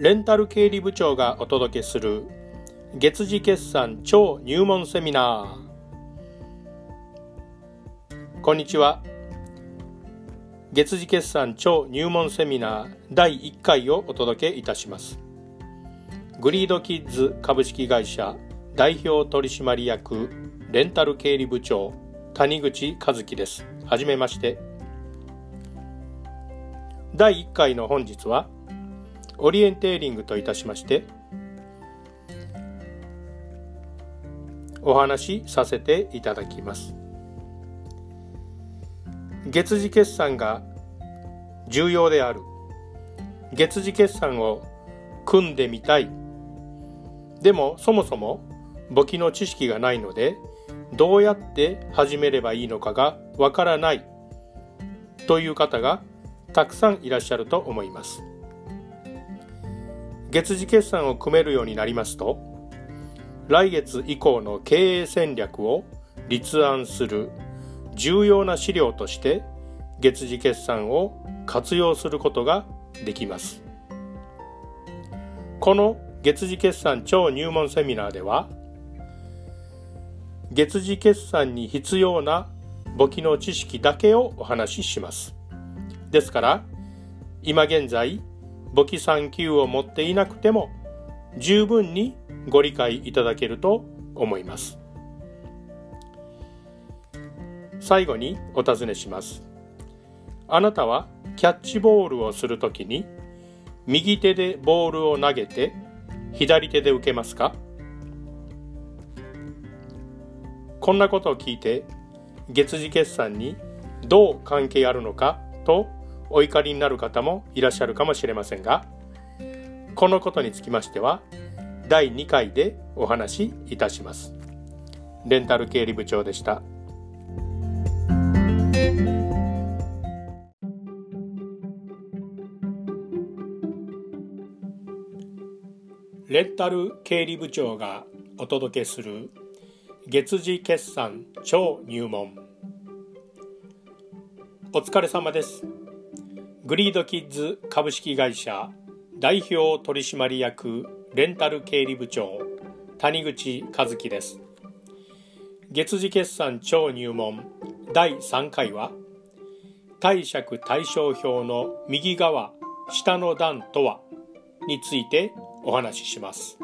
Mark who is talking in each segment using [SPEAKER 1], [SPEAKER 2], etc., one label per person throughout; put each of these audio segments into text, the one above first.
[SPEAKER 1] レンタル経理部長がお届けする月次決算超入門セミナー。こんにちは。月次決算超入門セミナー第1回をお届けいたします。グリードキッズ株式会社代表取締役レンタル経理部長谷口和樹です。はじめまして。第1回の本日はオリエンテーリングといたしましてお話しさせていただきます。月次決算が重要である。月次決算を組んでみたい。でもそもそも簿記の知識がないのでどうやって始めればいいのかがわからないという方がたくさんいらっしゃると思います。月次決算を組めるようになりますと来月以降の経営戦略を立案する重要な資料として月次決算を活用することができます。この月次決算超入門セミナーでは月次決算に必要な簿記の知識だけをお話しします。ですから今現在簿記3級を持っていなくても十分にご理解いただけると思います。最後にお尋ねします。あなたはキャッチボールをするときに右手でボールを投げて左手で受けますか？こんなことを聞いて月次決算にどう関係あるのかとお怒りになる方もいらっしゃるかもしれませんがこのことにつきましては第2回でお話しいたします。レンタル経理部長でした。レンタル経理部長がお届けする月次決算超入門。お疲れ様です。グリードキッズ株式会社代表取締役レンタル経理部長谷口和樹です。月次決算超入門第3回は貸借対照表の右側下の段とはについてお話しします。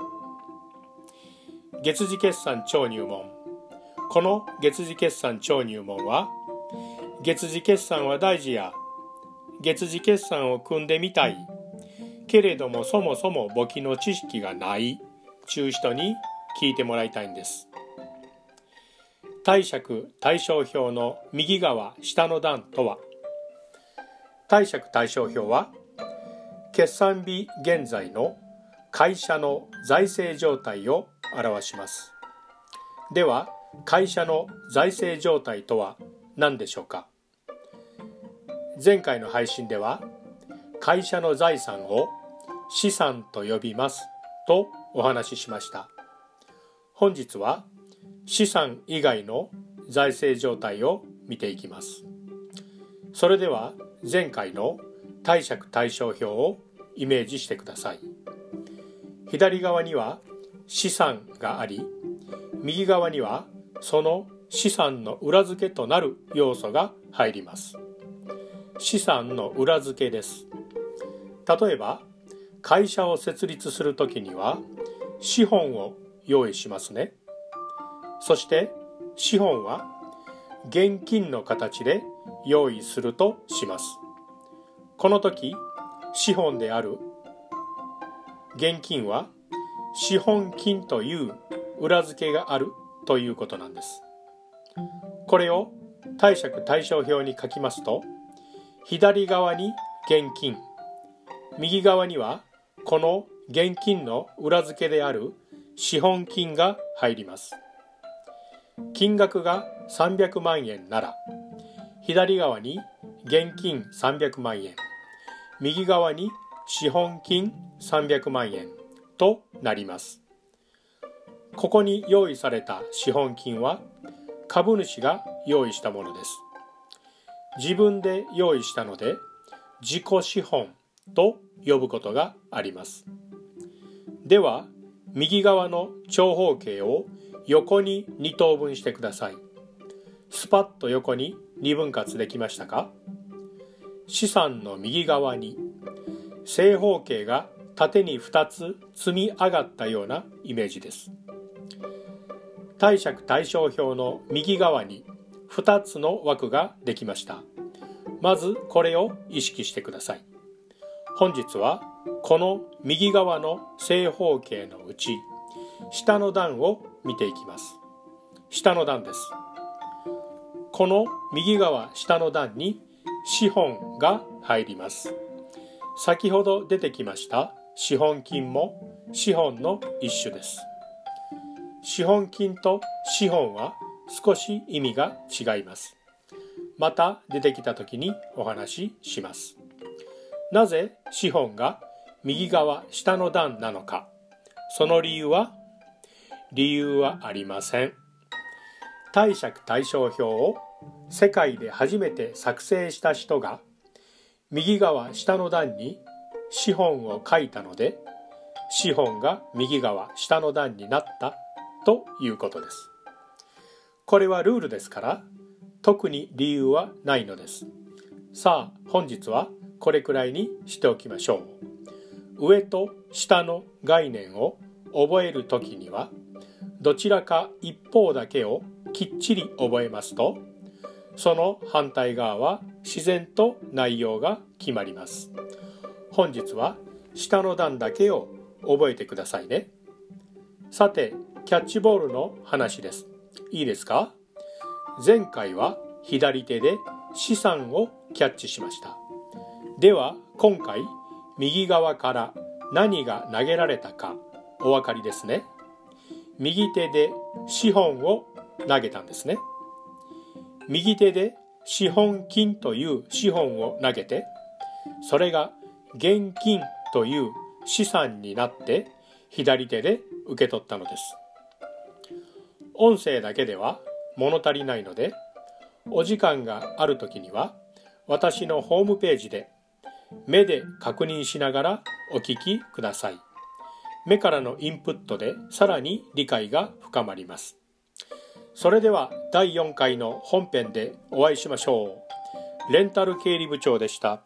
[SPEAKER 1] 月次決算超入門この月次決算超入門は月次決算は大事や月次決算を組んでみたい。けれどもそもそも簿記の知識がない。中人に聞いてもらいたいんです。貸借対照表の右側下の段とは。貸借対照表は決算日現在の会社の財政状態を表します。では会社の財政状態とは何でしょうか？前回の配信では会社の財産を資産と呼びますとお話ししました。本日は資産以外の財政状態を見ていきます。それでは前回の貸借対照表をイメージしてください。左側には資産があり右側にはその資産の裏付けとなる要素が入ります。資産の裏付けです。例えば会社を設立するときには資本を用意しますね。そして資本は現金の形で用意するとします。この時資本である現金は資本金という裏付けがあるということなんです。これを貸借対照表に書きますと左側に現金。右側にはこの現金の裏付けである資本金が入ります。金額が300万円なら左側に現金300万円右側に資本金300万円となります。ここに用意された資本金は株主が用意したものです。自分で用意したので自己資本と呼ぶことがあります。では右側の長方形を横に2等分してください。スパッと横に2分割できましたか？資産の右側に正方形が縦に2つ積み上がったようなイメージです。貸借対照表の右側に2つの枠ができました。まずこれを意識してください。本日はこの右側の正方形のうち下の段を見ていきます。下の段です。この右側下の段に資本が入ります。先ほど出てきました資本金も資本の一種です。資本金と資本は少し意味が違います。また出てきた時にお話しします。なぜ資本が右側下の段なのか。その理由は？理由はありません。貸借対照表を世界で初めて作成した人が右側下の段に資本を書いたので資本が右側下の段になったということです。これはルールですから特に理由はないのです。さあ本日はこれくらいにしておきましょう。上と下の概念を覚える時にはどちらか一方だけをきっちり覚えますとその反対側は自然と内容が決まります。本日は下の段だけを覚えてくださいね。さてキャッチボールの話です。いいですか？前回は左手で資産をキャッチしました。では今回右側から何が投げられたかお分かりですね。右手で資本を投げたんですね。右手で資本金という資本を投げてそれが現金という資産になって左手で受け取ったのです。音声だけでは物足りないのでお時間がある時には私のホームページで目で確認しながらお聞きください。目からのインプットでさらに理解が深まります。それでは第4回の本編でお会いしましょう。レンタル経理部長でした。